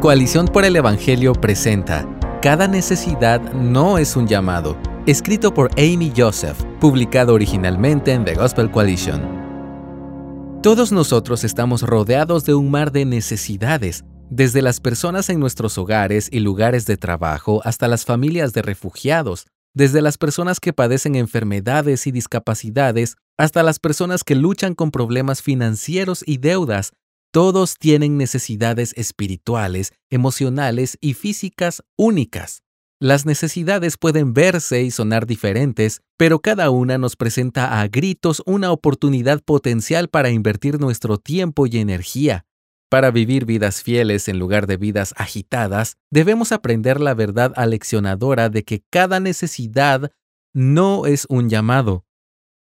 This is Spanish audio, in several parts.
Coalición por el Evangelio presenta Cada necesidad no es un llamado, escrito por Amy Joseph, publicado originalmente en The Gospel Coalition. Todos nosotros estamos rodeados de un mar de necesidades, desde las personas en nuestros hogares y lugares de trabajo hasta las familias de refugiados, desde las personas que padecen enfermedades y discapacidades hasta las personas que luchan con problemas financieros y deudas, todos tienen necesidades espirituales, emocionales y físicas únicas. Las necesidades pueden verse y sonar diferentes, pero cada una nos presenta a gritos una oportunidad potencial para invertir nuestro tiempo y energía. Para vivir vidas fieles en lugar de vidas agitadas, debemos aprender la verdad aleccionadora de que cada necesidad no es un llamado,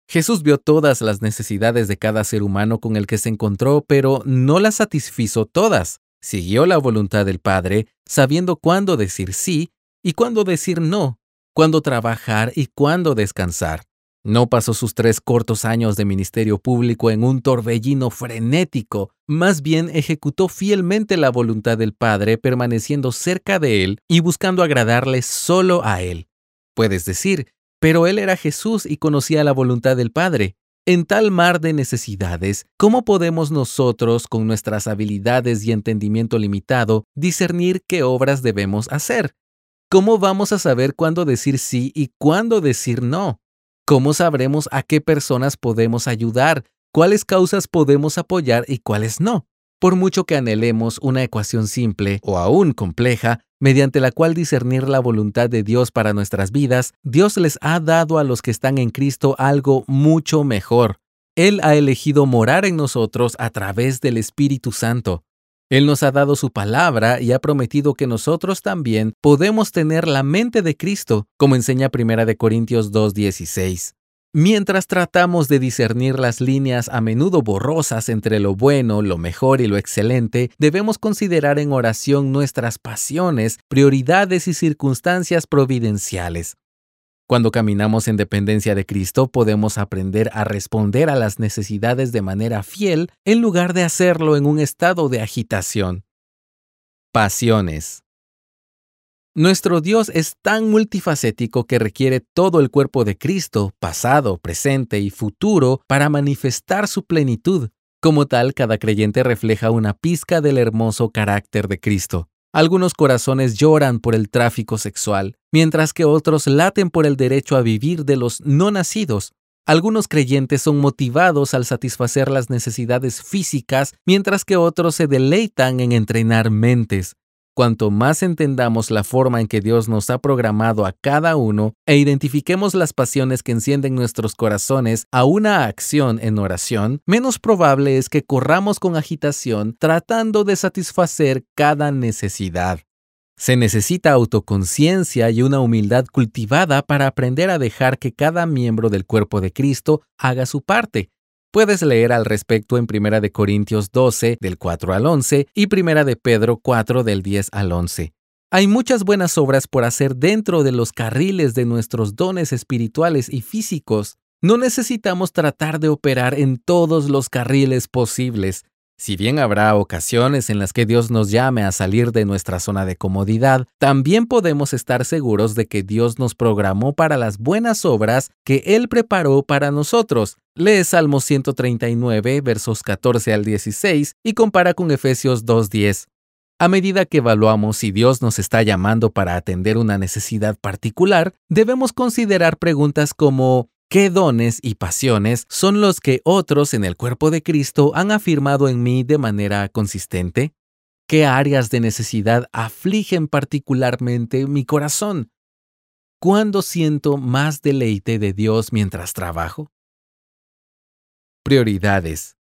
Jesús vio todas las necesidades de cada ser humano con el que se encontró, pero no las satisfizo todas. Siguió la voluntad del Padre, sabiendo cuándo decir sí y cuándo decir no, cuándo trabajar y cuándo descansar. No pasó sus tres cortos años de ministerio público en un torbellino frenético, más bien ejecutó fielmente la voluntad del Padre, permaneciendo cerca de Él y buscando agradarle solo a Él. Puedes decir, pero él era Jesús y conocía la voluntad del Padre. En tal mar de necesidades, ¿cómo podemos nosotros, con nuestras habilidades y entendimiento limitado, discernir qué obras debemos hacer? ¿Cómo vamos a saber cuándo decir sí y cuándo decir no? ¿Cómo sabremos a qué personas podemos ayudar, cuáles causas podemos apoyar y cuáles no? Por mucho que anhelemos una ecuación simple o aún compleja, mediante la cual discernir la voluntad de Dios para nuestras vidas, Dios les ha dado a los que están en Cristo algo mucho mejor. Él ha elegido morar en nosotros a través del Espíritu Santo. Él nos ha dado su palabra y ha prometido que nosotros también podemos tener la mente de Cristo, como enseña 1 Corintios 2.16. Mientras tratamos de discernir las líneas a menudo borrosas entre lo bueno, lo mejor y lo excelente, debemos considerar en oración nuestras pasiones, prioridades y circunstancias providenciales. Cuando caminamos en dependencia de Cristo, podemos aprender a responder a las necesidades de manera fiel en lugar de hacerlo en un estado de agitación. Pasiones. Nuestro Dios es tan multifacético que requiere todo el cuerpo de Cristo, pasado, presente y futuro, para manifestar su plenitud. Como tal, cada creyente refleja una pizca del hermoso carácter de Cristo. Algunos corazones lloran por el tráfico sexual, mientras que otros laten por el derecho a vivir de los no nacidos. Algunos creyentes son motivados al satisfacer las necesidades físicas, mientras que otros se deleitan en entrenar mentes. Cuanto más entendamos la forma en que Dios nos ha programado a cada uno e identifiquemos las pasiones que encienden nuestros corazones a una acción en oración, menos probable es que corramos con agitación tratando de satisfacer cada necesidad. Se necesita autoconciencia y una humildad cultivada para aprender a dejar que cada miembro del cuerpo de Cristo haga su parte, Puedes leer al respecto en 1 de Corintios 12 del 4 al 11 y 1 de Pedro 4 del 10 al 11. Hay muchas buenas obras por hacer dentro de los carriles de nuestros dones espirituales y físicos. No necesitamos tratar de operar en todos los carriles posibles. Si bien habrá ocasiones en las que Dios nos llame a salir de nuestra zona de comodidad, también podemos estar seguros de que Dios nos programó para las buenas obras que Él preparó para nosotros. Lee Salmo 139, versos 14 al 16 y compara con Efesios 2.10. A medida que evaluamos si Dios nos está llamando para atender una necesidad particular, debemos considerar preguntas como ¿Qué dones y pasiones son los que otros en el cuerpo de Cristo han afirmado en mí de manera consistente? ¿Qué áreas de necesidad afligen particularmente mi corazón? ¿Cuándo siento más deleite de Dios mientras trabajo? Prioridades.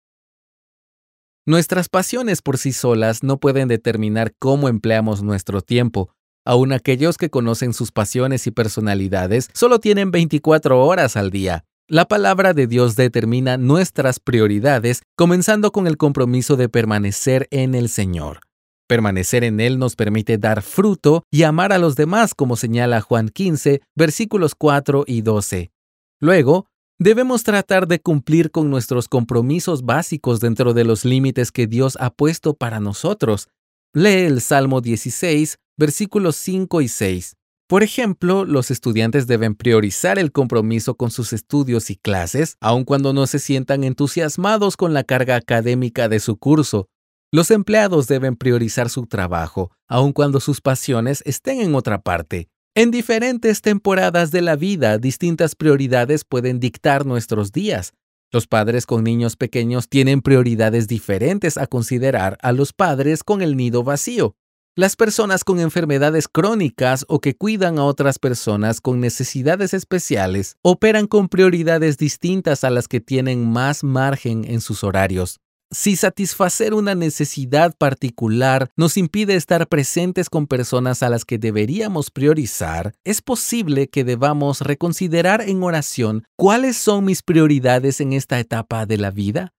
Nuestras pasiones por sí solas no pueden determinar cómo empleamos nuestro tiempo, Aún aquellos que conocen sus pasiones y personalidades solo tienen 24 horas al día. La palabra de Dios determina nuestras prioridades, comenzando con el compromiso de permanecer en el Señor. Permanecer en Él nos permite dar fruto y amar a los demás, como señala Juan 15, versículos 4 y 12. Luego, debemos tratar de cumplir con nuestros compromisos básicos dentro de los límites que Dios ha puesto para nosotros, Lee el Salmo 16, versículos 5 y 6. Por ejemplo, los estudiantes deben priorizar el compromiso con sus estudios y clases, aun cuando no se sientan entusiasmados con la carga académica de su curso. Los empleados deben priorizar su trabajo, aun cuando sus pasiones estén en otra parte. En diferentes temporadas de la vida, distintas prioridades pueden dictar nuestros días. Los padres con niños pequeños tienen prioridades diferentes a considerar a los padres con el nido vacío. Las personas con enfermedades crónicas o que cuidan a otras personas con necesidades especiales operan con prioridades distintas a las que tienen más margen en sus horarios. Si satisfacer una necesidad particular nos impide estar presentes con personas a las que deberíamos priorizar, es posible que debamos reconsiderar en oración cuáles son mis prioridades en esta etapa de la vida.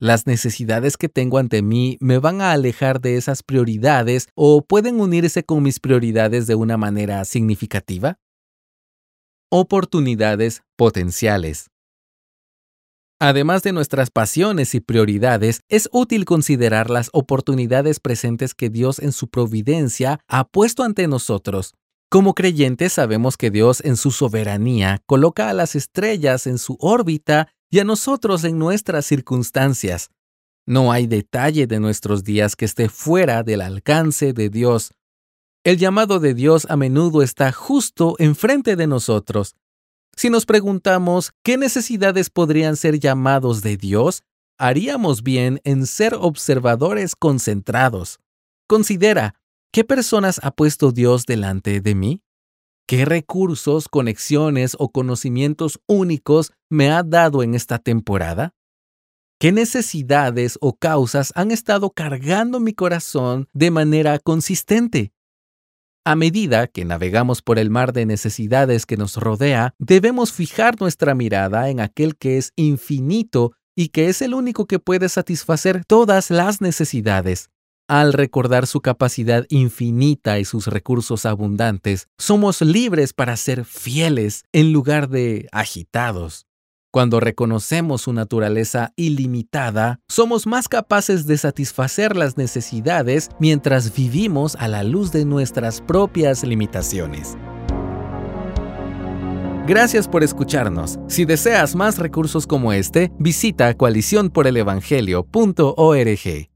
Las necesidades que tengo ante mí me van a alejar de esas prioridades o pueden unirse con mis prioridades de una manera significativa. Oportunidades potenciales. Además de nuestras pasiones y prioridades, es útil considerar las oportunidades presentes que Dios en su providencia ha puesto ante nosotros. Como creyentes sabemos que Dios en su soberanía coloca a las estrellas en su órbita y a nosotros en nuestras circunstancias. No hay detalle de nuestros días que esté fuera del alcance de Dios. El llamado de Dios a menudo está justo enfrente de nosotros. Si nos preguntamos qué necesidades podrían ser llamados de Dios, haríamos bien en ser observadores concentrados. Considera, ¿qué personas ha puesto Dios delante de mí? ¿Qué recursos, conexiones o conocimientos únicos me ha dado en esta temporada? ¿Qué necesidades o causas han estado cargando mi corazón de manera consistente? A medida que navegamos por el mar de necesidades que nos rodea, debemos fijar nuestra mirada en aquel que es infinito y que es el único que puede satisfacer todas las necesidades. Al recordar su capacidad infinita y sus recursos abundantes, somos libres para ser fieles en lugar de agitados. Cuando reconocemos su naturaleza ilimitada, somos más capaces de satisfacer las necesidades mientras vivimos a la luz de nuestras propias limitaciones. Gracias por escucharnos. Si deseas más recursos como este, visita coaliciónporelevangelio.org.